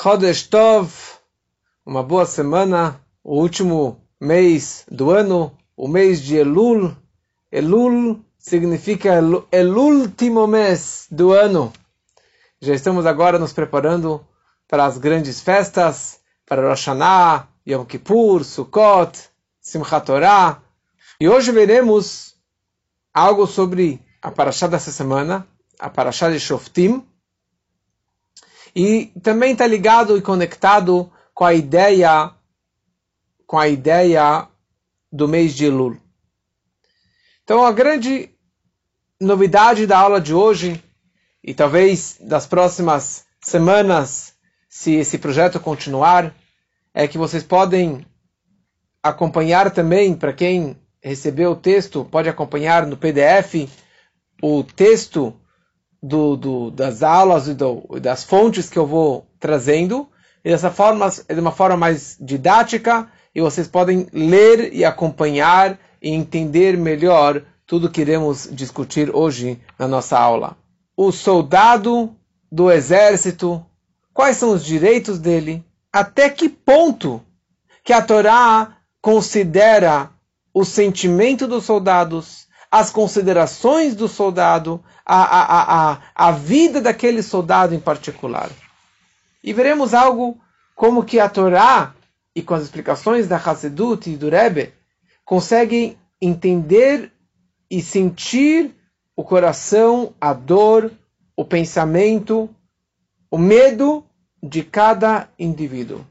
Chodesh Tov, uma boa semana, o último mês do ano, o mês de Elul. Elul significa el último mês do ano. Já estamos agora nos preparando para as grandes festas, para Rosh Hashanah, Yom Kippur, Sukkot, Simchat Torah. E hoje veremos algo sobre a Parashá dessa semana, a Parashá de Shoftim, e também está ligado e conectado com a ideia com a ideia do mês de Elul. Então a grande novidade da aula de hoje e talvez das próximas semanas, se esse projeto continuar, é que vocês podem acompanhar também, para quem recebeu o texto, pode acompanhar no PDF o texto do, do, das aulas e do, das fontes que eu vou trazendo. E dessa forma, é de uma forma mais didática, e vocês podem ler e acompanhar e entender melhor tudo que iremos discutir hoje na nossa aula. O soldado do exército, quais são os direitos dele, até que ponto que a Torá considera o sentimento dos soldados, as considerações do soldado, a, a, a, a vida daquele soldado em particular. E veremos algo como que a Torá, e com as explicações da Hassedut e do Rebbe, conseguem entender e sentir o coração, a dor, o pensamento, o medo de cada indivíduo.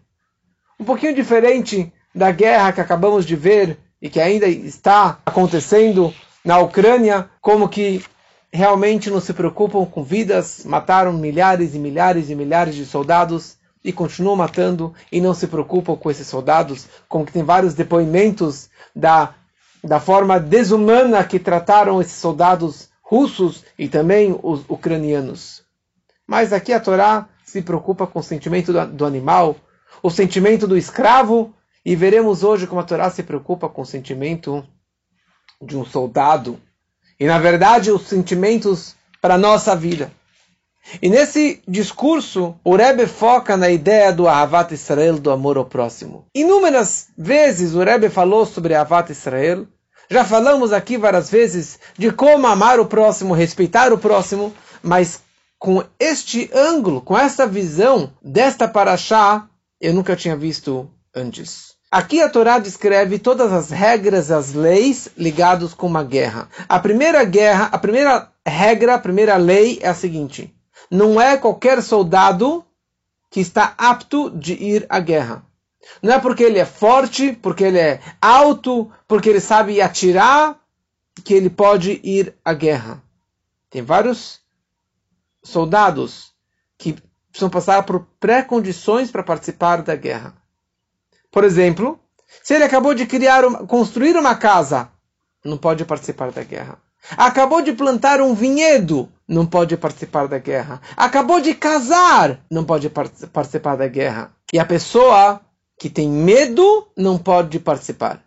Um pouquinho diferente da guerra que acabamos de ver e que ainda está acontecendo na Ucrânia, como que realmente não se preocupam com vidas, mataram milhares e milhares e milhares de soldados e continuam matando e não se preocupam com esses soldados, como que tem vários depoimentos da, da forma desumana que trataram esses soldados russos e também os ucranianos. Mas aqui a Torá se preocupa com o sentimento do, do animal, o sentimento do escravo, e veremos hoje como a Torá se preocupa com o sentimento de um soldado e, na verdade, os sentimentos para nossa vida. E nesse discurso, o Rebbe foca na ideia do Ahavat Israel, do amor ao próximo. Inúmeras vezes o Rebbe falou sobre Ahavat Israel. Já falamos aqui várias vezes de como amar o próximo, respeitar o próximo, mas com este ângulo, com esta visão desta paraxá, eu nunca tinha visto antes. Aqui a Torá descreve todas as regras, as leis ligadas com uma guerra. A primeira guerra, a primeira regra, a primeira lei é a seguinte: não é qualquer soldado que está apto de ir à guerra. Não é porque ele é forte, porque ele é alto, porque ele sabe atirar, que ele pode ir à guerra. Tem vários soldados que precisam passar por pré-condições para participar da guerra. Por exemplo, se ele acabou de criar, uma, construir uma casa, não pode participar da guerra. Acabou de plantar um vinhedo, não pode participar da guerra. Acabou de casar, não pode participar da guerra. E a pessoa que tem medo não pode participar.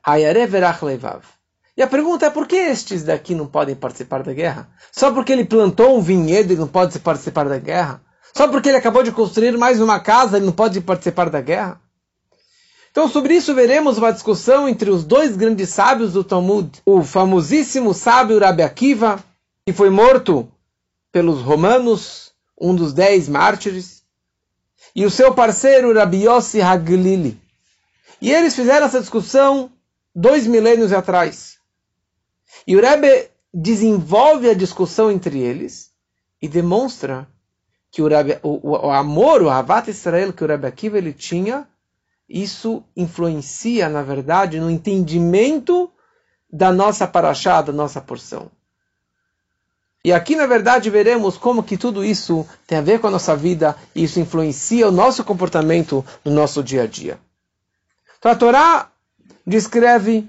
E a pergunta é por que estes daqui não podem participar da guerra? Só porque ele plantou um vinhedo e não pode participar da guerra? Só porque ele acabou de construir mais uma casa e não pode participar da guerra? Então, sobre isso, veremos uma discussão entre os dois grandes sábios do Talmud. O famosíssimo sábio Rabi Akiva, que foi morto pelos romanos, um dos dez mártires, e o seu parceiro Rabi Yossi Haglili. E eles fizeram essa discussão dois milênios atrás. E o Rebbe desenvolve a discussão entre eles e demonstra que o, Rebbe, o, o, o amor, o Havat Israel que o Rebbe Akiva ele tinha isso influencia, na verdade, no entendimento da nossa paraxá, da nossa porção. E aqui, na verdade, veremos como que tudo isso tem a ver com a nossa vida e isso influencia o nosso comportamento no nosso dia a dia. Então a Torá descreve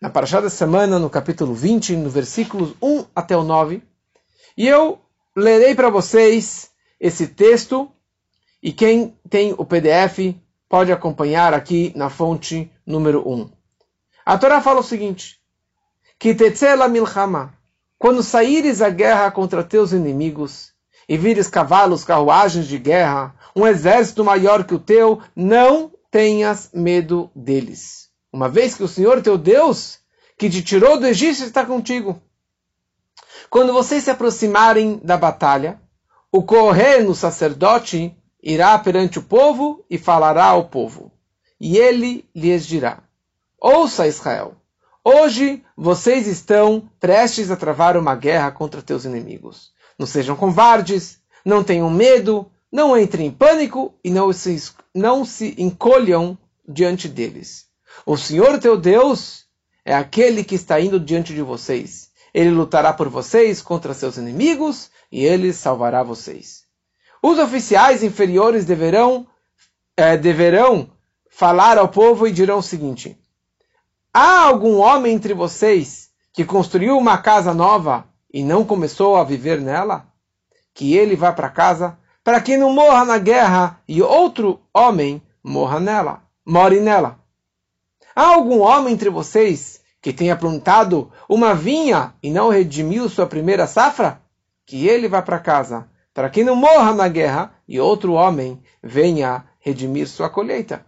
na paraxá da semana, no capítulo 20, no versículos 1 até o 9, e eu lerei para vocês esse texto, e quem tem o PDF pode acompanhar aqui na fonte número 1. A Torá fala o seguinte: Que tetzela milchama, quando saíres à guerra contra teus inimigos, e vires cavalos, carruagens de guerra, um exército maior que o teu, não tenhas medo deles. Uma vez que o Senhor teu Deus, que te tirou do Egito, está contigo. Quando vocês se aproximarem da batalha, o correno sacerdote irá perante o povo e falará ao povo. E ele lhes dirá: Ouça, Israel, hoje vocês estão prestes a travar uma guerra contra teus inimigos. Não sejam covardes, não tenham medo, não entrem em pânico e não se, não se encolham diante deles. O Senhor teu Deus é aquele que está indo diante de vocês. Ele lutará por vocês contra seus inimigos e ele salvará vocês. Os oficiais inferiores deverão, é, deverão falar ao povo e dirão o seguinte: Há algum homem entre vocês que construiu uma casa nova e não começou a viver nela? Que ele vá para casa para que não morra na guerra e outro homem morra nela, more nela. Há algum homem entre vocês que tenha plantado uma vinha e não redimiu sua primeira safra? Que ele vá para casa, para que não morra na guerra e outro homem venha redimir sua colheita.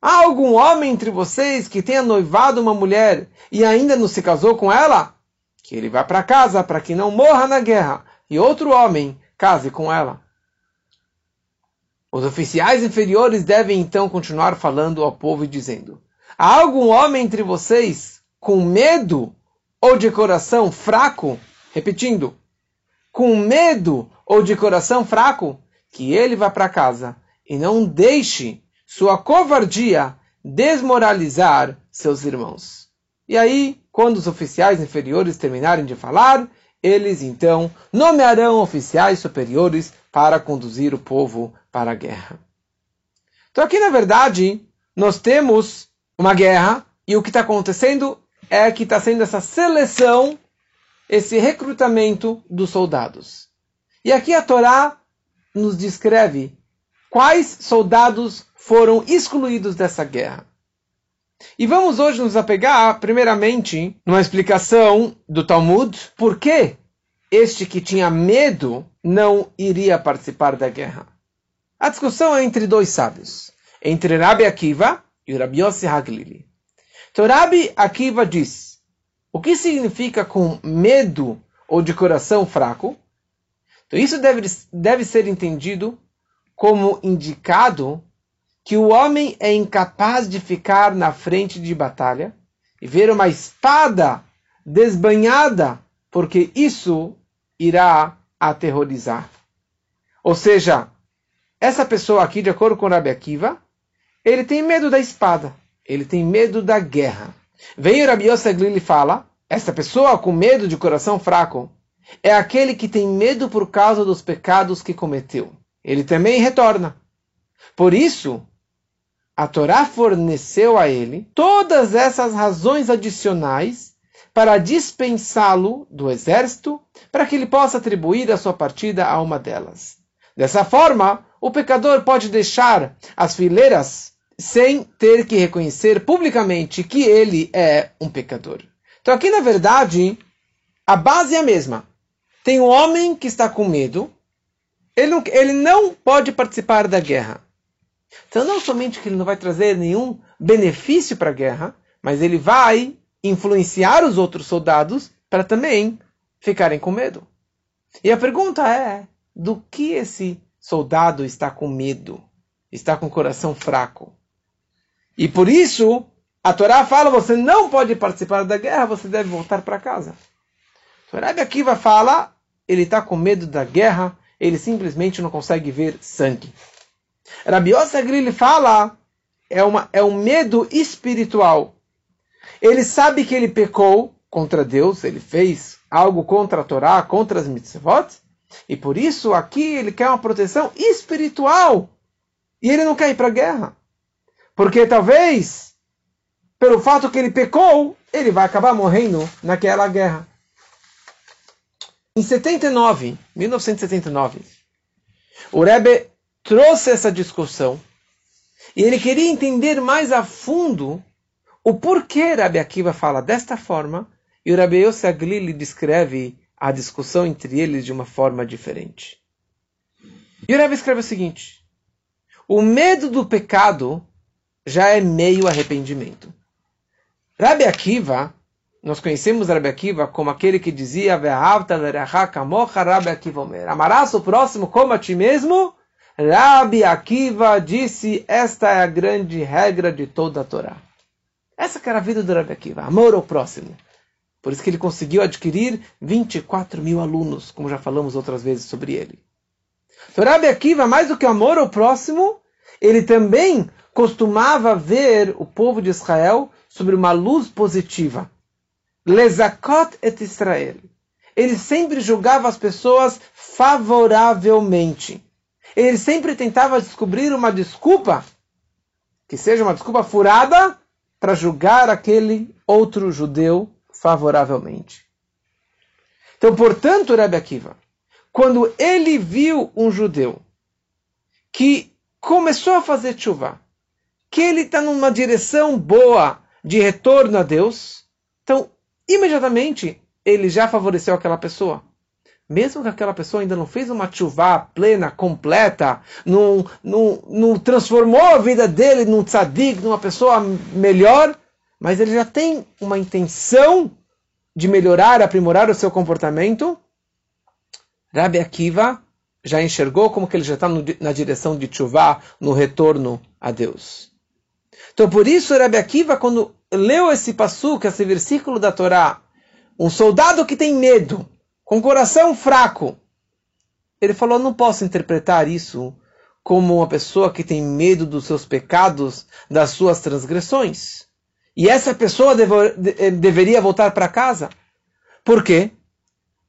Há algum homem entre vocês que tenha noivado uma mulher e ainda não se casou com ela? Que ele vá para casa para que não morra na guerra e outro homem case com ela. Os oficiais inferiores devem então continuar falando ao povo e dizendo: Há algum homem entre vocês com medo ou de coração fraco? Repetindo, com medo ou de coração fraco? Que ele vá para casa e não deixe sua covardia desmoralizar seus irmãos. E aí, quando os oficiais inferiores terminarem de falar, eles então nomearão oficiais superiores para conduzir o povo para a guerra. Então aqui na verdade nós temos uma guerra e o que está acontecendo é que está sendo essa seleção, esse recrutamento dos soldados. E aqui a Torá nos descreve quais soldados foram excluídos dessa guerra. E vamos hoje nos apegar, primeiramente, numa explicação do Talmud, por que este que tinha medo não iria participar da guerra. A discussão é entre dois sábios, entre Rabi Akiva e Rabi Yossi Haglili. Então Rabi Akiva diz, o que significa com medo ou de coração fraco? Então isso deve, deve ser entendido como indicado que o homem é incapaz de ficar na frente de batalha e ver uma espada desbanhada, porque isso irá aterrorizar. Ou seja, essa pessoa aqui, de acordo com Rabi Akiva, ele tem medo da espada, ele tem medo da guerra. Vem Rabi Yosef e fala, essa pessoa com medo de coração fraco é aquele que tem medo por causa dos pecados que cometeu. Ele também retorna. Por isso, a Torá forneceu a ele todas essas razões adicionais para dispensá-lo do exército, para que ele possa atribuir a sua partida a uma delas. Dessa forma, o pecador pode deixar as fileiras sem ter que reconhecer publicamente que ele é um pecador. Então, aqui na verdade, a base é a mesma. Tem um homem que está com medo, ele não, ele não pode participar da guerra. Então, não somente que ele não vai trazer nenhum benefício para a guerra, mas ele vai influenciar os outros soldados para também ficarem com medo. E a pergunta é: do que esse soldado está com medo? Está com o coração fraco? E por isso, a Torá fala: você não pode participar da guerra, você deve voltar para casa. O Rebbe Akiva fala: ele está com medo da guerra, ele simplesmente não consegue ver sangue. Rabi Yossi fala, é, uma, é um medo espiritual. Ele sabe que ele pecou contra Deus, ele fez algo contra a Torá, contra as mitzvot, e por isso aqui ele quer uma proteção espiritual. E ele não quer ir para a guerra. Porque talvez, pelo fato que ele pecou, ele vai acabar morrendo naquela guerra. Em 79, 1979, o Rebbe trouxe essa discussão e ele queria entender mais a fundo o porquê Rabi Akiva fala desta forma e o Rabi Yossi Aglili descreve a discussão entre eles de uma forma diferente. E o Rebbe escreve o seguinte: o medo do pecado já é meio arrependimento. Rabbi Akiva, nós conhecemos Rabbi Akiva como aquele que dizia Amarás o próximo como a ti mesmo. Rabbi Akiva disse, esta é a grande regra de toda a Torá. Essa que era a vida do Rabbi Akiva, amor ao próximo. Por isso que ele conseguiu adquirir 24 mil alunos, como já falamos outras vezes sobre ele. Então, Rabbi Akiva, mais do que amor ao próximo, ele também costumava ver o povo de Israel sobre uma luz positiva. Lezakot et Israel. Ele sempre julgava as pessoas favoravelmente. Ele sempre tentava descobrir uma desculpa, que seja uma desculpa furada, para julgar aquele outro judeu favoravelmente. Então, portanto, Rebbe Akiva, quando ele viu um judeu que começou a fazer chuva, que ele está numa direção boa de retorno a Deus, então imediatamente ele já favoreceu aquela pessoa. Mesmo que aquela pessoa ainda não fez uma chuva plena, completa, não, não, não transformou a vida dele num tzadik, numa pessoa melhor, mas ele já tem uma intenção de melhorar, aprimorar o seu comportamento. Rabbi Akiva já enxergou como que ele já está na direção de chuva, no retorno a Deus. Então, por isso, Rabbi Akiva, quando leu esse passuco, esse versículo da Torá, um soldado que tem medo, com coração fraco, ele falou: não posso interpretar isso como uma pessoa que tem medo dos seus pecados, das suas transgressões. E essa pessoa eh, deveria voltar para casa. Por quê?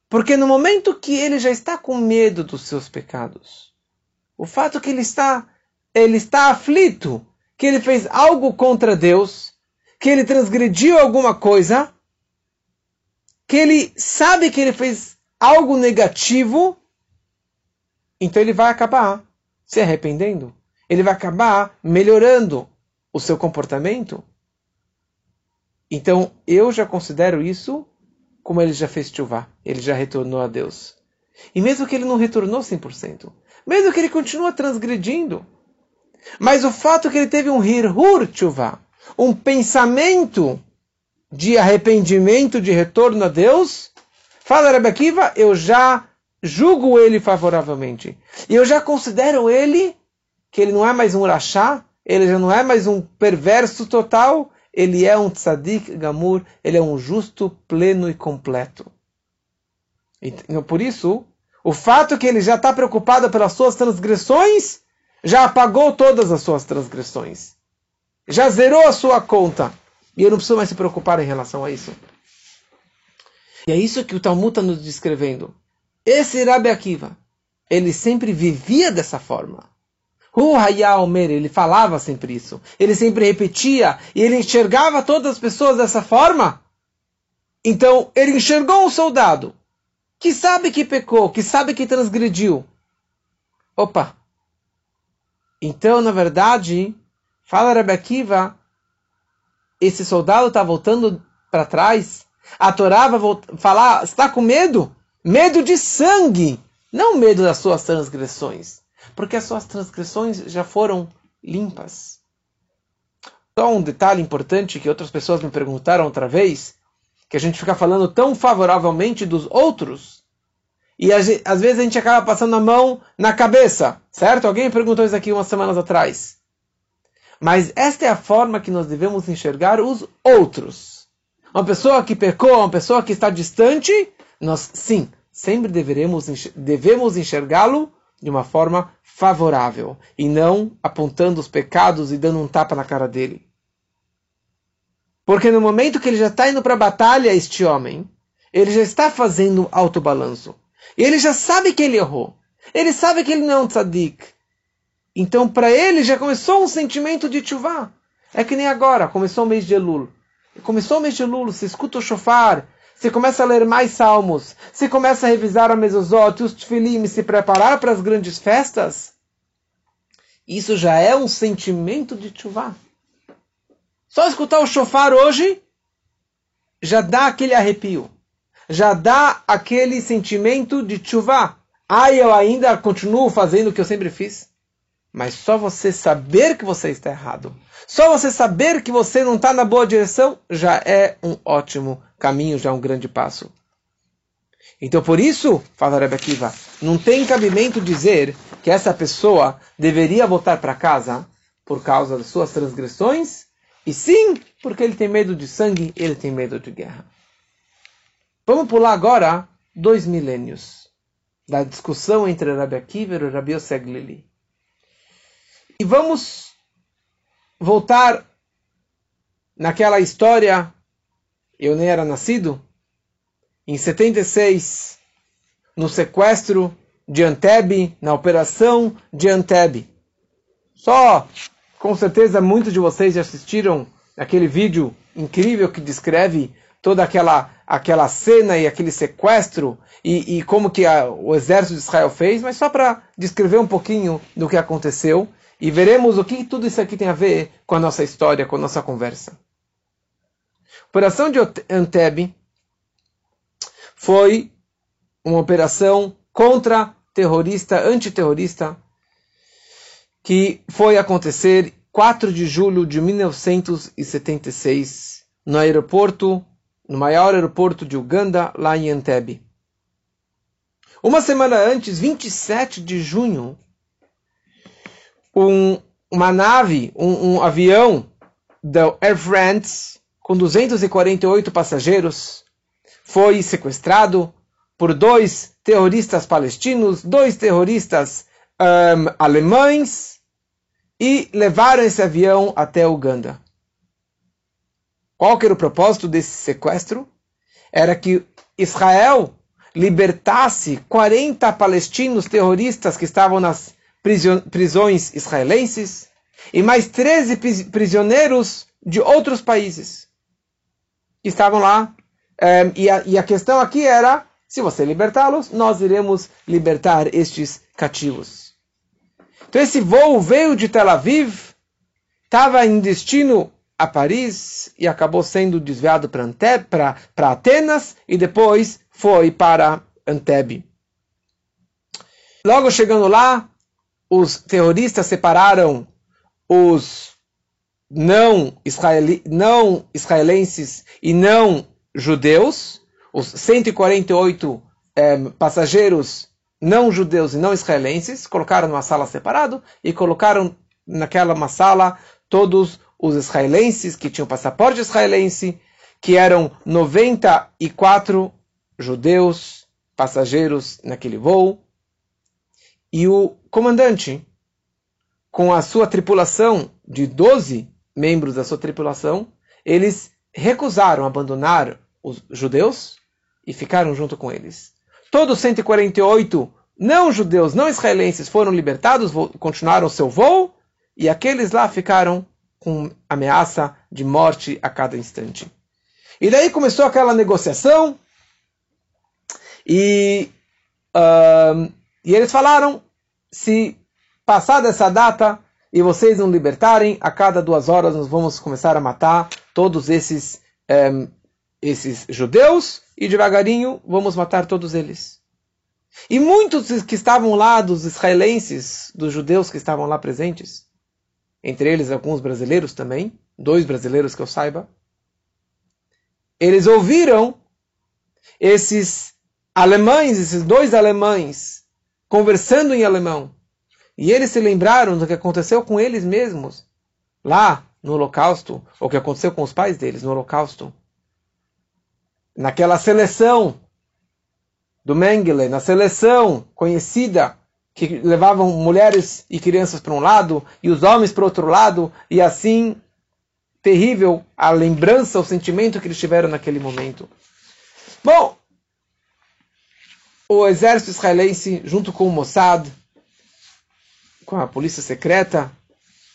Porque no momento que ele já está com medo dos seus pecados, o fato que ele está, ele está aflito, que ele fez algo contra Deus, que ele transgrediu alguma coisa, que ele sabe que ele fez algo negativo, então ele vai acabar se arrependendo. Ele vai acabar melhorando o seu comportamento. Então eu já considero isso como ele já fez chuva, ele já retornou a Deus. E mesmo que ele não retornou 100%, mesmo que ele continua transgredindo, mas o fato que ele teve um hirhur tshuva, um pensamento de arrependimento, de retorno a Deus, fala Rebbe Akiva, eu já julgo ele favoravelmente. E eu já considero ele que ele não é mais um rachá, ele já não é mais um perverso total, ele é um tzadik gamur, ele é um justo, pleno e completo. Então, por isso, o fato que ele já está preocupado pelas suas transgressões já apagou todas as suas transgressões. Já zerou a sua conta. E eu não preciso mais se preocupar em relação a isso. E é isso que o Talmud está nos descrevendo. Esse Rabi Akiva, ele sempre vivia dessa forma. O Hayaomer, ele falava sempre isso. Ele sempre repetia. E ele enxergava todas as pessoas dessa forma. Então, ele enxergou um soldado que sabe que pecou, que sabe que transgrediu. Opa, então, na verdade, fala Rebbe Akiva, esse soldado está voltando para trás. A Torá vai falar, está com medo? Medo de sangue, não medo das suas transgressões. Porque as suas transgressões já foram limpas. Só um detalhe importante que outras pessoas me perguntaram outra vez, que a gente fica falando tão favoravelmente dos outros, e às vezes a gente acaba passando a mão na cabeça, certo? Alguém perguntou isso aqui umas semanas atrás. Mas esta é a forma que nós devemos enxergar os outros. Uma pessoa que pecou, uma pessoa que está distante, nós sim, sempre deveremos, devemos enxergá-lo de uma forma favorável e não apontando os pecados e dando um tapa na cara dele. Porque no momento que ele já está indo para a batalha, este homem, ele já está fazendo autobalanço. E ele já sabe que ele errou. Ele sabe que ele não é um tzadik. Então, para ele, já começou um sentimento de chuvá. É que nem agora, começou o mês de Elul. Começou o mês de Elul, você escuta o shofar, você começa a ler mais salmos, você começa a revisar a mezuzot, os tefilim, se preparar para as grandes festas. Isso já é um sentimento de chuvá. Só escutar o shofar hoje já dá aquele arrepio já dá aquele sentimento de chuva. Ah, eu ainda continuo fazendo o que eu sempre fiz. Mas só você saber que você está errado, só você saber que você não está na boa direção, já é um ótimo caminho, já é um grande passo. Então, por isso, fala Rebbe Akiva, não tem cabimento dizer que essa pessoa deveria voltar para casa por causa das suas transgressões, e sim porque ele tem medo de sangue, ele tem medo de guerra. Vamos pular agora dois milênios da discussão entre Rabbi Akiva e Rabbi Yosef Glili. E vamos voltar naquela história, eu nem era nascido, em 76, no sequestro de Anteb, na operação de Anteb. Só, com certeza, muitos de vocês já assistiram aquele vídeo incrível que descreve toda aquela, aquela cena e aquele sequestro e, e como que a, o exército de Israel fez, mas só para descrever um pouquinho do que aconteceu e veremos o que tudo isso aqui tem a ver com a nossa história, com a nossa conversa. Operação de Anteb foi uma operação contra terrorista, antiterrorista, que foi acontecer 4 de julho de 1976 no aeroporto, no maior aeroporto de Uganda, lá em Entebbe. Uma semana antes, 27 de junho, um, uma nave, um, um avião da Air France com 248 passageiros foi sequestrado por dois terroristas palestinos, dois terroristas um, alemães e levaram esse avião até Uganda. Qual que era o propósito desse sequestro? Era que Israel libertasse 40 palestinos terroristas que estavam nas prisões israelenses e mais 13 prisioneiros de outros países que estavam lá um, e, a, e a questão aqui era: se você libertá-los, nós iremos libertar estes cativos. Então esse voo veio de Tel Aviv, estava em destino a Paris e acabou sendo desviado para Atenas e depois foi para Antebe. Logo chegando lá, os terroristas separaram os não, israeli, não israelenses e não judeus, os 148 é, passageiros não judeus e não israelenses, colocaram numa sala separada e colocaram naquela uma sala todos os israelenses que tinham passaporte israelense, que eram 94 judeus passageiros naquele voo. E o comandante, com a sua tripulação de 12 membros da sua tripulação, eles recusaram abandonar os judeus e ficaram junto com eles. Todos 148 não judeus, não israelenses foram libertados, continuaram seu voo, e aqueles lá ficaram com ameaça de morte a cada instante. E daí começou aquela negociação, e, e eles falaram: se passar dessa data e vocês não libertarem, a cada duas horas nós vamos começar a matar todos esses, um, esses judeus e devagarinho vamos matar todos eles. E muitos que estavam lá, dos israelenses, dos judeus que estavam lá presentes, entre eles alguns brasileiros também, dois brasileiros que eu saiba, eles ouviram esses alemães, esses dois alemães, conversando em alemão. E eles se lembraram do que aconteceu com eles mesmos, lá no Holocausto, ou o que aconteceu com os pais deles no Holocausto. Naquela seleção do Mengele, na seleção conhecida, que levavam mulheres e crianças para um lado e os homens para outro lado, e assim, terrível a lembrança, o sentimento que eles tiveram naquele momento. Bom, o exército israelense, junto com o Mossad, com a polícia secreta,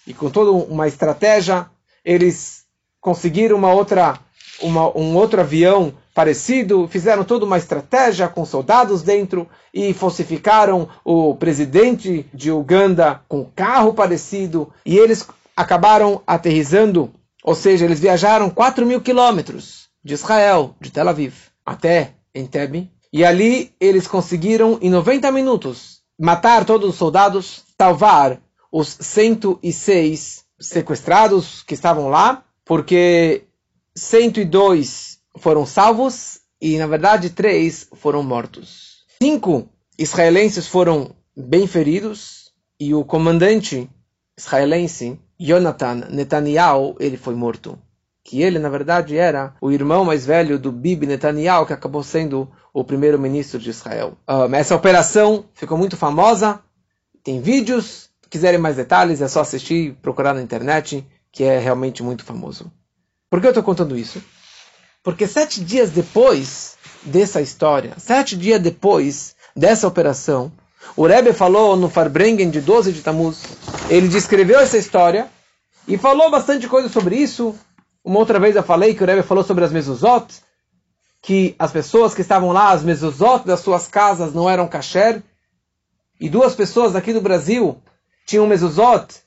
e com toda uma estratégia, eles conseguiram uma outra, uma, um outro avião parecido, fizeram toda uma estratégia com soldados dentro e falsificaram o presidente de Uganda com carro parecido e eles acabaram aterrizando, ou seja, eles viajaram 4 mil quilômetros de Israel, de Tel Aviv, até em Tebe. E ali eles conseguiram, em 90 minutos, matar todos os soldados, salvar os 106 sequestrados que estavam lá, porque 102 foram salvos e, na verdade, três foram mortos. Cinco israelenses foram bem feridos e o comandante israelense, Jonathan Netanyahu, ele foi morto. Que ele, na verdade, era o irmão mais velho do Bibi Netanyahu, que acabou sendo o primeiro-ministro de Israel. Um, essa operação ficou muito famosa, tem vídeos, se quiserem mais detalhes é só assistir, procurar na internet, que é realmente muito famoso. Por que eu estou contando isso? Porque sete dias depois dessa história, sete dias depois dessa operação, o Rebbe falou no Farbrengen de 12 de Tammuz, ele descreveu essa história e falou bastante coisa sobre isso. Uma outra vez eu falei que o Rebbe falou sobre as mezuzot, que as pessoas que estavam lá, as mezuzot das suas casas não eram kasher, e duas pessoas aqui do Brasil tinham mezuzot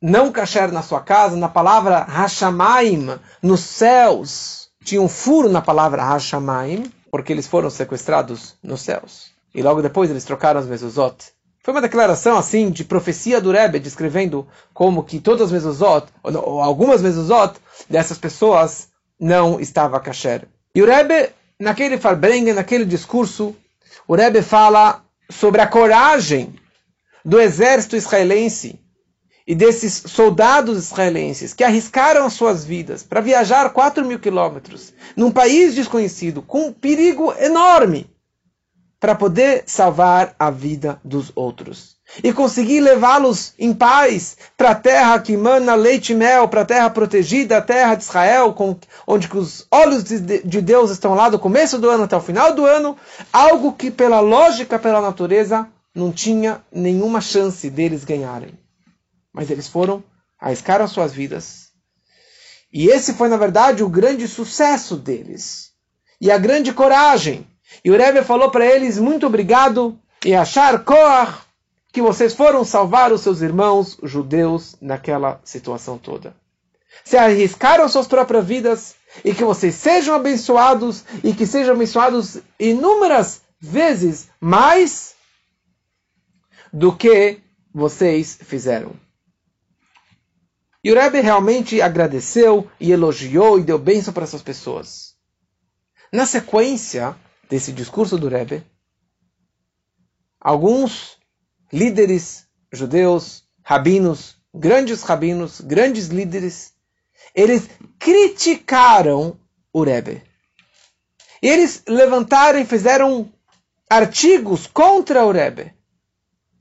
não kasher na sua casa, na palavra Hashamaim, nos céus, tinha um furo na palavra Hashamaim, porque eles foram sequestrados nos céus. E logo depois eles trocaram as mezuzot. Foi uma declaração assim de profecia do Rebbe, descrevendo como que todas as mezuzot, ou algumas mezuzot dessas pessoas não estava kasher. E o Rebbe, naquele Farbrengen, naquele discurso, o Rebbe fala sobre a coragem do exército israelense e desses soldados israelenses que arriscaram as suas vidas para viajar 4 mil quilômetros num país desconhecido, com um perigo enorme, para poder salvar a vida dos outros. E conseguir levá-los em paz para a terra que emana leite e mel, para a terra protegida, a terra de Israel, com, onde os olhos de, de Deus estão lá do começo do ano até o final do ano, algo que pela lógica, pela natureza, não tinha nenhuma chance deles ganharem. Mas eles foram, arriscaram suas vidas. E esse foi, na verdade, o grande sucesso deles. E a grande coragem e o Rebbe falou para eles: muito obrigado e achar Koach que vocês foram salvar os seus irmãos judeus naquela situação toda. Se arriscaram suas próprias vidas e que vocês sejam abençoados e que sejam abençoados inúmeras vezes mais do que vocês fizeram. E o Rebbe realmente agradeceu e elogiou e deu bênção para essas pessoas. Na sequência, desse discurso do Rebbe, alguns líderes judeus, rabinos, grandes rabinos, grandes líderes, eles criticaram o Rebbe. Eles levantaram e fizeram artigos contra o Rebbe.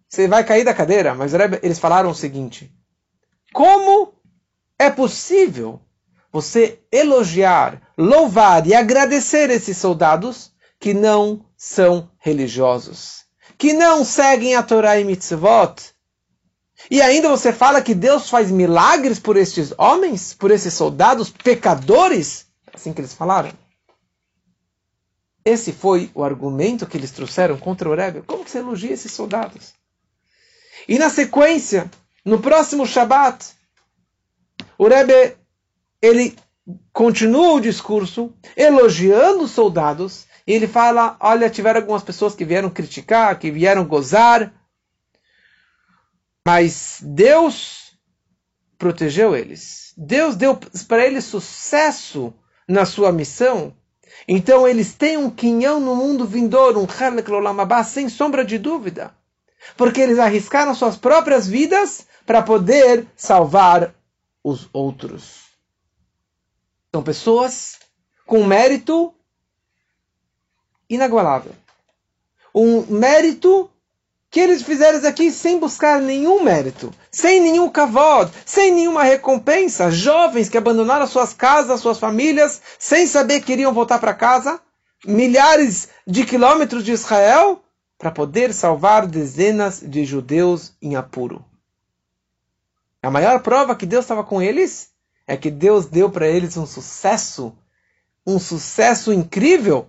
Você vai cair da cadeira, mas Rebbe, eles falaram o seguinte: Como é possível você elogiar, louvar e agradecer esses soldados que não são religiosos, que não seguem a Torá e mitzvot. E ainda você fala que Deus faz milagres por estes homens, por esses soldados pecadores? Assim que eles falaram. Esse foi o argumento que eles trouxeram contra o Rebbe. Como que você elogia esses soldados? E na sequência, no próximo Shabat, o Rebbe, ele continua o discurso elogiando os soldados e ele fala: olha, tiveram algumas pessoas que vieram criticar, que vieram gozar, mas Deus protegeu eles. Deus deu para eles sucesso na sua missão. Então eles têm um quinhão no mundo vindouro, um Halek sem sombra de dúvida. Porque eles arriscaram suas próprias vidas para poder salvar os outros. São pessoas com mérito inagualável. Um mérito que eles fizeram aqui sem buscar nenhum mérito, sem nenhum kavod, sem nenhuma recompensa. Jovens que abandonaram suas casas, suas famílias, sem saber que iriam voltar para casa, milhares de quilômetros de Israel, para poder salvar dezenas de judeus em apuro. A maior prova que Deus estava com eles é que Deus deu para eles um sucesso, um sucesso incrível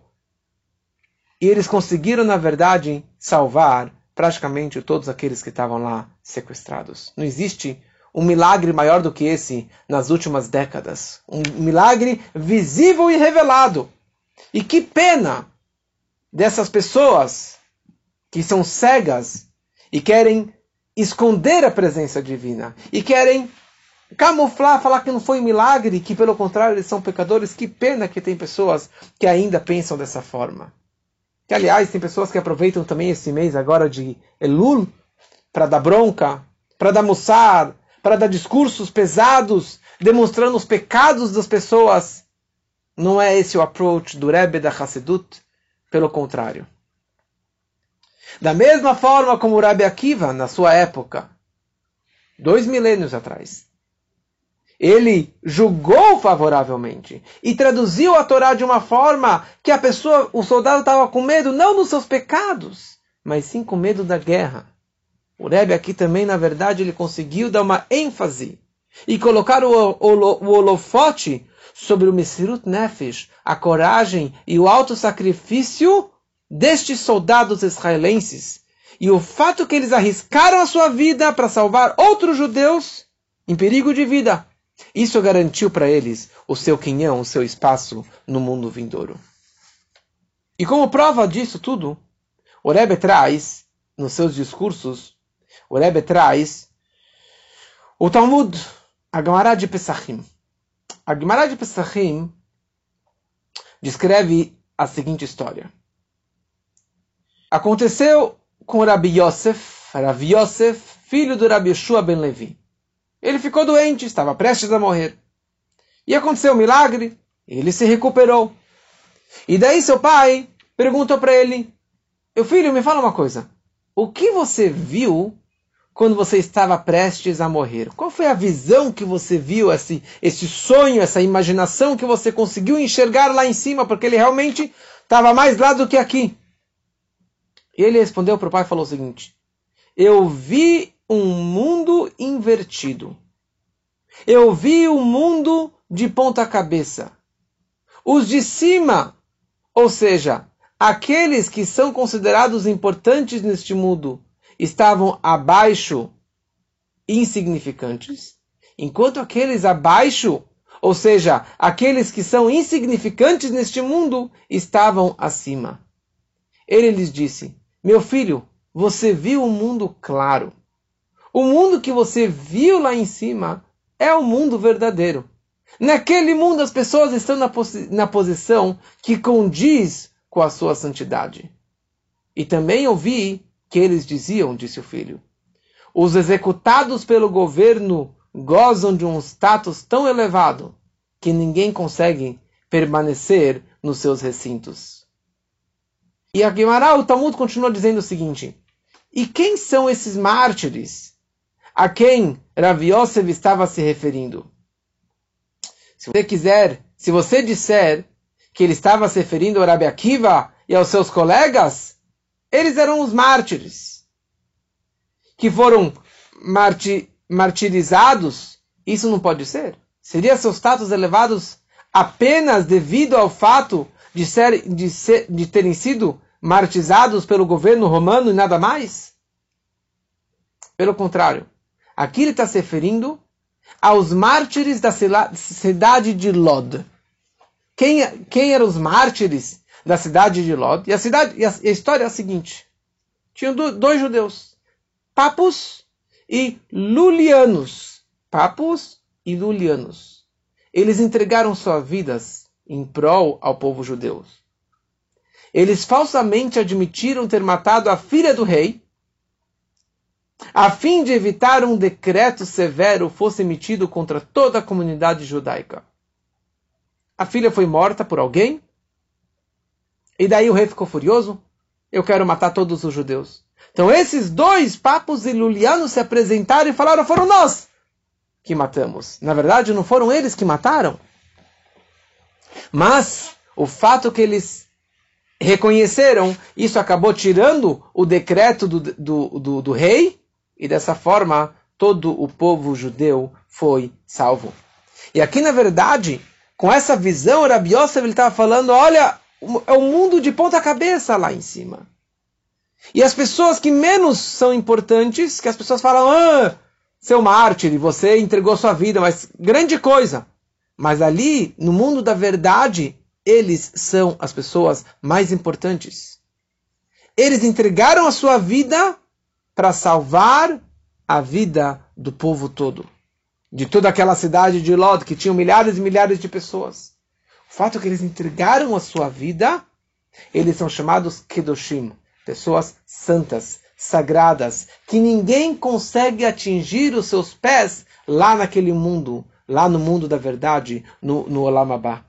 e eles conseguiram, na verdade, salvar praticamente todos aqueles que estavam lá sequestrados. Não existe um milagre maior do que esse nas últimas décadas. Um milagre visível e revelado. E que pena dessas pessoas que são cegas e querem esconder a presença divina e querem camuflar, falar que não foi um milagre, que pelo contrário eles são pecadores. Que pena que tem pessoas que ainda pensam dessa forma. Que aliás tem pessoas que aproveitam também esse mês agora de Elul para dar bronca, para dar moçar, para dar discursos pesados, demonstrando os pecados das pessoas. Não é esse o approach do Rebbe da Hassedut, pelo contrário. Da mesma forma como o Rebbe Akiva, na sua época, dois milênios atrás, ele julgou favoravelmente e traduziu a Torá de uma forma que a pessoa, o soldado estava com medo não dos seus pecados, mas sim com medo da guerra. O Rebbe aqui também, na verdade, ele conseguiu dar uma ênfase e colocar o, o, o holofote sobre o Mesirut Nefesh, a coragem e o alto sacrifício destes soldados israelenses e o fato que eles arriscaram a sua vida para salvar outros judeus em perigo de vida. Isso garantiu para eles o seu quinhão, o seu espaço no mundo vindouro. E como prova disso tudo, o Rebbe traz, nos seus discursos, o Rebbe traz o Talmud, a Gemara de Pesachim. A Gemara de Pesachim descreve a seguinte história. Aconteceu com Rabi Yosef, Rabi Yosef, filho do Rabi Yeshua ben Levi. Ele ficou doente, estava prestes a morrer. E aconteceu um milagre, ele se recuperou. E daí seu pai perguntou para ele: Meu filho, me fala uma coisa. O que você viu quando você estava prestes a morrer? Qual foi a visão que você viu, esse, esse sonho, essa imaginação que você conseguiu enxergar lá em cima? Porque ele realmente estava mais lá do que aqui. E ele respondeu para o pai e falou o seguinte: Eu vi um mundo invertido. Eu vi o um mundo de ponta cabeça. Os de cima, ou seja, aqueles que são considerados importantes neste mundo, estavam abaixo, insignificantes, enquanto aqueles abaixo, ou seja, aqueles que são insignificantes neste mundo, estavam acima. Ele lhes disse: Meu filho, você viu um mundo claro. O mundo que você viu lá em cima é o mundo verdadeiro. Naquele mundo as pessoas estão na, posi na posição que condiz com a sua santidade. E também ouvi que eles diziam, disse o filho. Os executados pelo governo gozam de um status tão elevado que ninguém consegue permanecer nos seus recintos. E a Guimarães, o Talmud continua dizendo o seguinte: E quem são esses mártires a quem Rav Yosef estava se referindo? Se você quiser, se você disser que ele estava se referindo a Rabi Akiva e aos seus colegas, eles eram os mártires que foram marti martirizados. Isso não pode ser. Seria seus status elevados apenas devido ao fato de, ser, de, ser, de terem sido martirizados pelo governo romano e nada mais? Pelo contrário, aqui ele está se referindo aos mártires da cidade de Lod. Quem, quem eram os mártires da cidade de Lod. E a, cidade, e a, a história é a seguinte: tinham dois judeus, Papus e Lulianos. Papus e Lulianos. Eles entregaram suas vidas em prol ao povo judeu. Eles falsamente admitiram ter matado a filha do rei, a fim de evitar um decreto severo fosse emitido contra toda a comunidade judaica. A filha foi morta por alguém e daí o rei ficou furioso. Eu quero matar todos os judeus. Então esses dois papos ilulianos se apresentaram e falaram: foram nós que matamos. Na verdade, não foram eles que mataram. Mas o fato que eles reconheceram, isso acabou tirando o decreto do, do, do, do rei, e dessa forma todo o povo judeu foi salvo. E aqui, na verdade, com essa visão, Rabi Yosef estava falando: olha, é um mundo de ponta cabeça lá em cima. E as pessoas que menos são importantes, que as pessoas falam, ah, seu mártir, você entregou sua vida, mas grande coisa. Mas ali, no mundo da verdade, eles são as pessoas mais importantes. eles entregaram a sua vida para salvar a vida do povo todo. De toda aquela cidade de Lod, que tinha milhares e milhares de pessoas. O fato é que eles entregaram a sua vida, eles são chamados Kedoshim, pessoas santas, sagradas, que ninguém consegue atingir os seus pés lá naquele mundo, lá no mundo da verdade, no, no Olam Abba.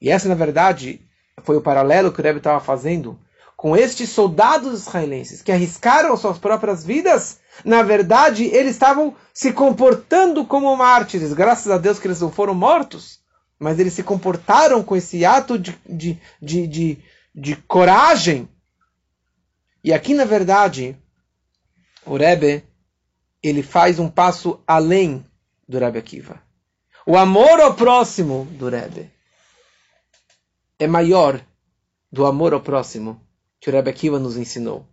E essa, na verdade, foi o paralelo que o Rebbe estava fazendo com estes soldados israelenses que arriscaram suas próprias vidas. Na verdade, eles estavam se comportando como mártires. Graças a Deus que eles não foram mortos, mas eles se comportaram com esse ato de, de, de, de, de coragem. E aqui, na verdade, o Rebbe ele faz um passo além do Rebbe Akiva. O amor ao próximo do Rebbe é maior do amor ao próximo que o Rebbe Akiva nos ensinou.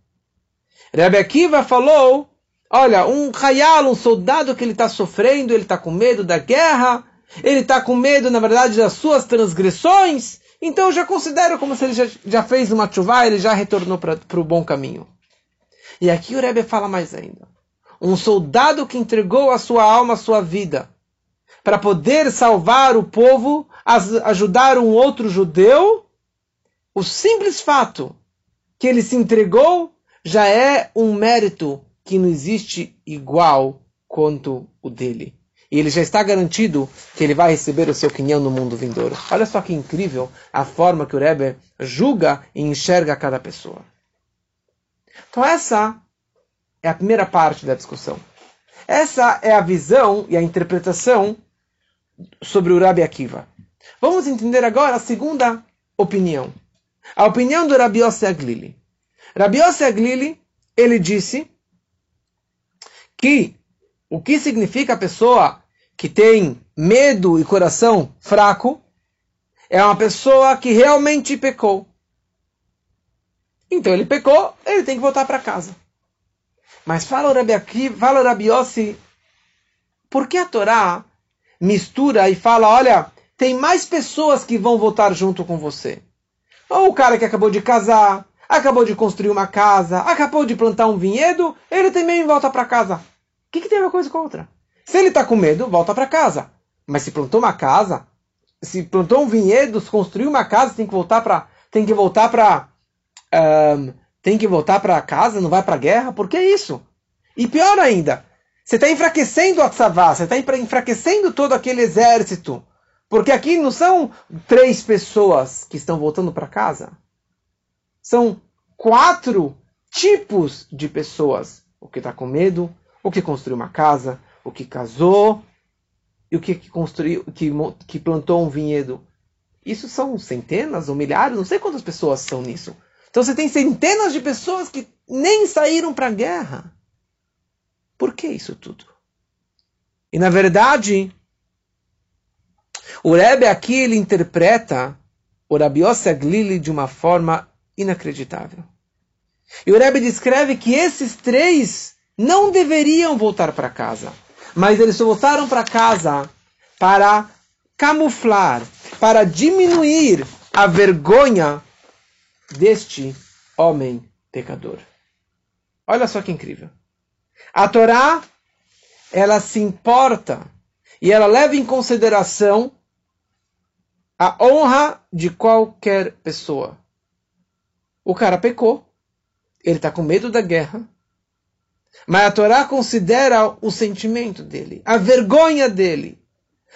Rebbe Akiva falou, olha, um Hayal, um soldado que ele está sofrendo, ele está com medo da guerra, ele está com medo, na verdade, das suas transgressões, então eu já considero como se ele já, já fez uma chuva, ele já retornou para o bom caminho. E aqui o Rebbe fala mais ainda. Um soldado que entregou a sua alma, a sua vida, para poder salvar o povo, ajudar um outro judeu, o simples fato que ele se entregou já é um mérito que não existe igual quanto o dele. E ele já está garantido que ele vai receber o seu quinhão no mundo vindouro. Olha só que incrível a forma que o Rebbe julga e enxerga cada pessoa. Então essa é a primeira parte da discussão. Essa é a visão e a interpretação sobre o Rabbi Akiva. Vamos entender agora a segunda opinião. A opinião do Rabi Yossi Aglili. Rabi Yossi Aglili, ele disse que o que significa a pessoa que tem medo e coração fraco é uma pessoa que realmente pecou. Então ele pecou, ele tem que voltar para casa. Mas fala o Rabi aqui, fala o Rabi Yossi, por que a Torá mistura e fala, olha, tem mais pessoas que vão voltar junto com você? Ou o cara que acabou de casar, acabou de construir uma casa, acabou de plantar um vinhedo, ele também volta para casa. O que, que tem uma coisa com a outra? Se ele está com medo, volta para casa. Mas se plantou uma casa, se plantou um vinhedo, se construiu uma casa, tem que voltar para, tem que voltar para, um, tem que voltar para casa, não vai para a guerra. Por que isso? E pior ainda, você está enfraquecendo a tzavá, você está enfraquecendo todo aquele exército porque aqui não são três pessoas que estão voltando para casa. São quatro tipos de pessoas. O que está com medo, o que construiu uma casa, o que casou e o que construiu, que, que plantou um vinhedo. Isso são centenas ou milhares, não sei quantas pessoas são nisso. Então você tem centenas de pessoas que nem saíram para a guerra. Por que isso tudo? E na verdade, o Rebbe aqui ele interpreta o Rabi Yossi Aglili de uma forma inacreditável. E o Rebbe descreve que esses três não deveriam voltar para casa, mas eles voltaram para casa para camuflar, para diminuir a vergonha deste homem pecador. Olha só que incrível. A Torá, ela se importa e ela leva em consideração a honra de qualquer pessoa. O cara pecou, ele está com medo da guerra, mas a Torá considera o sentimento dele, a vergonha dele.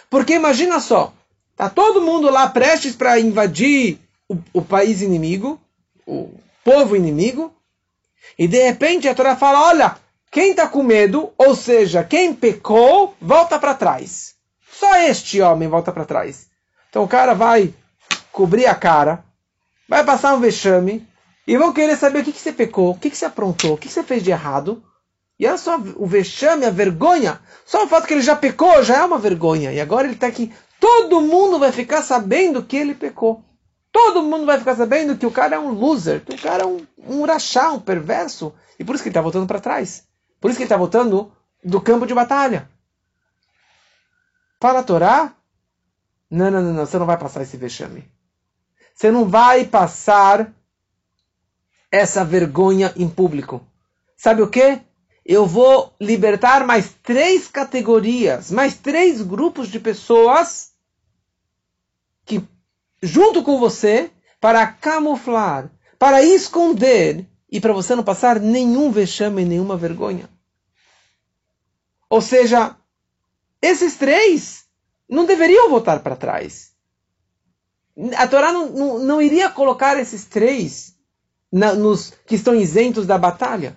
Porque imagina só, tá todo mundo lá prestes para invadir o, o, país inimigo, o povo inimigo, e de repente a Torá fala: olha, quem está com medo, ou seja, quem pecou, volta para trás. Só este homem volta para trás. Então o cara vai cobrir a cara, vai passar um vexame, e vão querer saber o que, que você pecou, o que, que você aprontou, o que, que você fez de errado. E olha só o vexame, a vergonha. Só o fato que ele já pecou já é uma vergonha. E agora ele está aqui. Todo mundo vai ficar sabendo que ele pecou. Todo mundo vai ficar sabendo que o cara é um loser, que o cara é um, um um perverso. E por isso que ele está voltando para trás. Por isso que ele está voltando do campo de batalha. Para a Torá, não, não, não, não, você não vai passar esse vexame. Você não vai passar essa vergonha em público. Sabe o que? Eu vou libertar mais três categorias, mais três grupos de pessoas que, junto com você, para camuflar, para esconder e para você não passar nenhum vexame, nenhuma vergonha. Ou seja, esses três não deveriam voltar para trás. A Torá não, não, não, iria colocar esses três na, nos que estão isentos da batalha.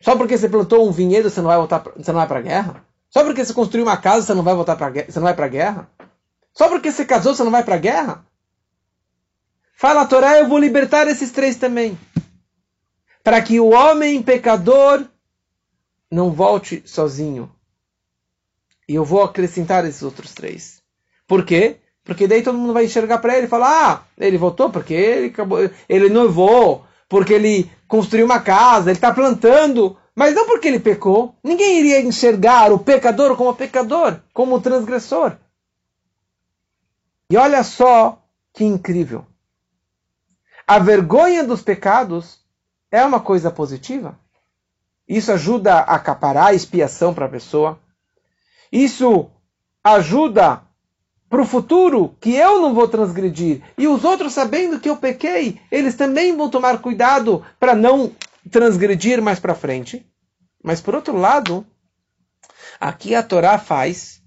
Só porque você plantou um vinhedo, você não vai voltar, você não vai para a guerra. Só porque você construiu uma casa, você não vai voltar para você não vai para a guerra. Só porque você casou, você não vai para a guerra. Fala a Torá, eu vou libertar esses três também, para que o homem pecador não volte sozinho. E eu vou acrescentar esses outros três. Por quê? Porque daí todo mundo vai enxergar para ele e falar: ah, ele votou porque ele acabou, ele noivou, porque ele construiu uma casa, ele está plantando, mas não porque ele pecou. Ninguém iria enxergar o pecador como pecador, como transgressor. E olha só que incrível. A vergonha dos pecados é uma coisa positiva. Isso ajuda a acaparar a expiação para a pessoa. Isso ajuda para o futuro que eu não vou transgredir. E os outros, sabendo que eu pequei, eles também vão tomar cuidado para não transgredir mais para frente. Mas por outro lado, aqui a Torá faz,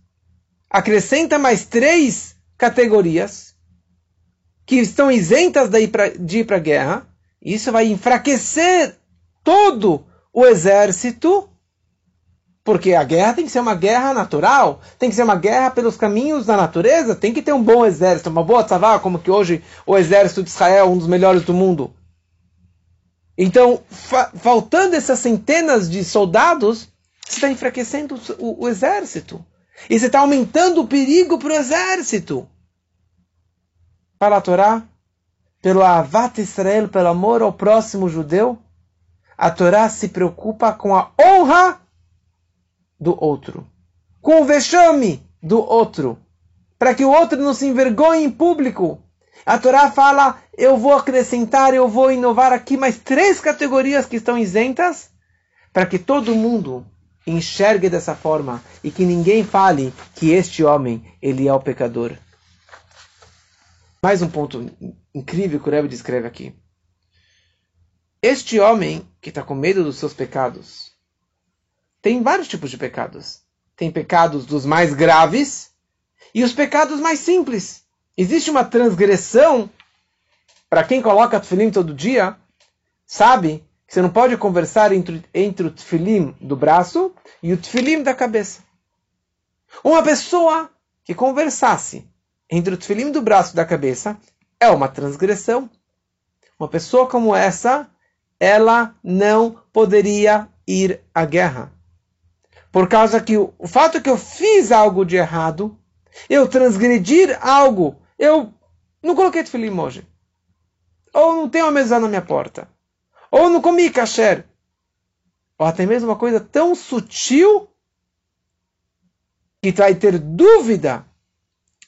acrescenta mais três categorias que estão isentas de ir para a guerra. Isso vai enfraquecer todo o exército, porque a guerra tem que ser uma guerra natural, tem que ser uma guerra pelos caminhos da natureza, tem que ter um bom exército, uma boa tzavá, como que hoje o exército de Israel é um dos melhores do mundo. Então, fa faltando essas centenas de soldados, você está enfraquecendo o, o exército. E você está aumentando o perigo para o exército. Para a Torá, pelo Avat Israel, pelo amor ao próximo judeu, a Torá se preocupa com a honra do outro, com o vexame do outro, para que o outro não se envergonhe em público. A Torá fala: eu vou acrescentar, eu vou inovar aqui mais três categorias que estão isentas, para que todo mundo enxergue dessa forma e que ninguém fale que este homem ele é o pecador. Mais um ponto incrível que o Rebbe descreve aqui. Este homem que está com medo dos seus pecados tem vários tipos de pecados. Tem pecados dos mais graves e os pecados mais simples. Existe uma transgressão para quem coloca tefilim todo dia, sabe que você não pode conversar entre, entre o tefilim do braço e o tefilim da cabeça. Uma pessoa que conversasse entre o tefilim do braço e da cabeça é uma transgressão. Uma pessoa como essa ela não poderia ir à guerra. Por causa que o, o fato que eu fiz algo de errado, eu transgredir algo, eu não coloquei tefilim hoje. Ou não tenho a mesa na minha porta. Ou não comi kasher. Ou até mesmo uma coisa tão sutil que vai ter dúvida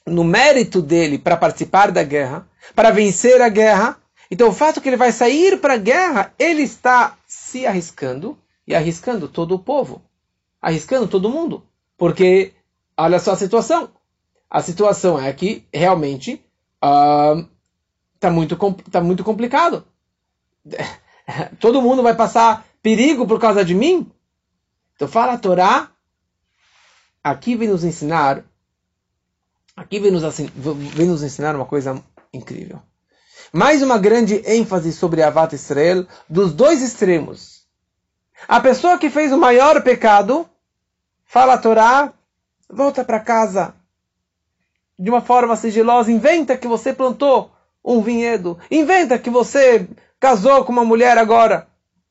no mérito dele para participar da guerra, para vencer a guerra, então o fato que ele vai sair para a guerra, ele está se arriscando e arriscando todo o povo, arriscando todo mundo. Porque, olha só a situação. A situação é que realmente está uh, muito, tá muito complicado. Todo mundo vai passar perigo por causa de mim? Então fala a Torá, aqui vem nos ensinar, aqui vem nos, assim, vem nos ensinar uma coisa incrível. Mais uma grande ênfase sobre Avat Israel dos dois extremos. A pessoa que fez o maior pecado, fala a Torá, volta para casa de uma forma sigilosa, inventa que você plantou um vinhedo, inventa que você casou com uma mulher agora.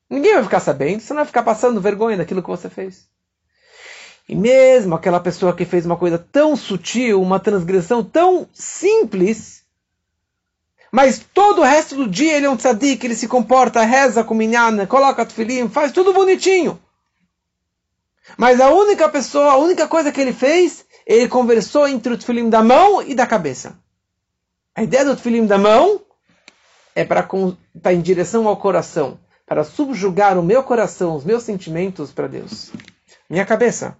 Ninguém vai ficar sabendo, você não vai ficar passando vergonha daquilo que você fez. E mesmo aquela pessoa que fez uma coisa tão sutil, uma transgressão tão simples, mas todo o resto do dia ele é um tzadik, ele se comporta, reza com minyan, coloca tefilim, faz tudo bonitinho. Mas a única pessoa, a única coisa que ele fez, ele conversou entre o tefilim da mão e da cabeça. A ideia do tefilim da mão é para tá em direção ao coração, para subjugar o meu coração, os meus sentimentos para Deus. Minha cabeça,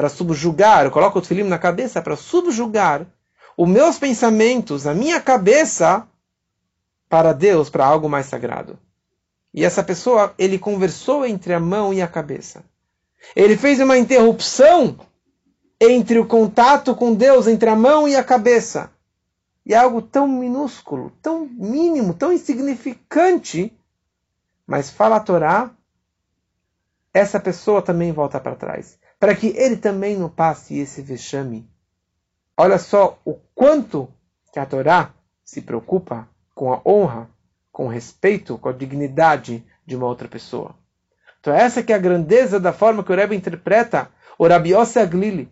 para subjugar, eu coloco o tefilim na cabeça para subjugar os meus pensamentos, a minha cabeça para Deus, para algo mais sagrado. E essa pessoa, ele conversou entre a mão e a cabeça. Ele fez uma interrupção entre o contato com Deus, entre a mão e a cabeça. E é algo tão minúsculo, tão mínimo, tão insignificante. Mas fala a Torá, essa pessoa também volta para trás. Para que ele também não passe esse vexame. Olha só o quanto que a Torá se preocupa com a honra, com o respeito, com a dignidade de uma outra pessoa. Então essa que é a grandeza da forma que o Rebbe interpreta o Rabi Yossi Aglili.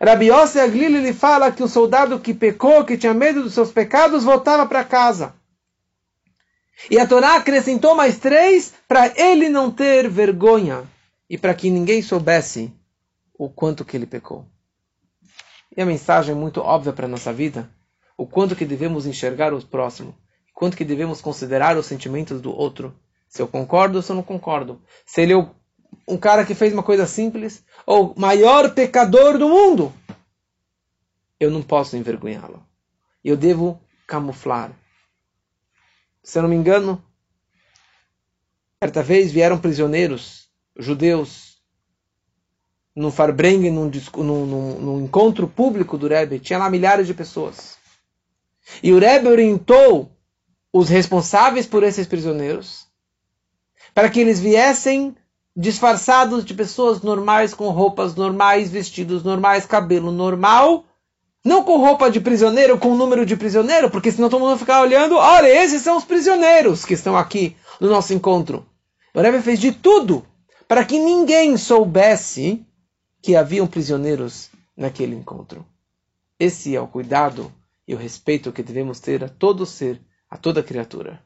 Rabi Yossi Aglili ele fala que o soldado que pecou, que tinha medo dos seus pecados, voltava para casa. E a Torá acrescentou mais três para ele não ter vergonha e para que ninguém soubesse o quanto que ele pecou. E a mensagem é muito óbvia para a nossa vida, o quanto que devemos enxergar o próximo, quanto que devemos considerar os sentimentos do outro se eu concordo ou se eu não concordo. Se ele é um cara que fez uma coisa simples, ou maior pecador do mundo, eu não posso envergonhá-lo. Eu devo camuflar. Se eu não me engano, certa vez vieram prisioneiros judeus no Farbrengen, num, num, num, num, encontro público do Rebbe, tinha lá milhares de pessoas. E o Rebbe orientou os responsáveis por esses prisioneiros para que eles viessem disfarçados de pessoas normais, com roupas normais, vestidos normais, cabelo normal, não com roupa de prisioneiro, com número de prisioneiro, porque senão todo mundo ficar olhando, olha, esses são os prisioneiros que estão aqui no nosso encontro. O Rebbe fez de tudo para que ninguém soubesse que haviam prisioneiros naquele encontro. Esse é o cuidado e o respeito que devemos ter a todo ser, a toda criatura.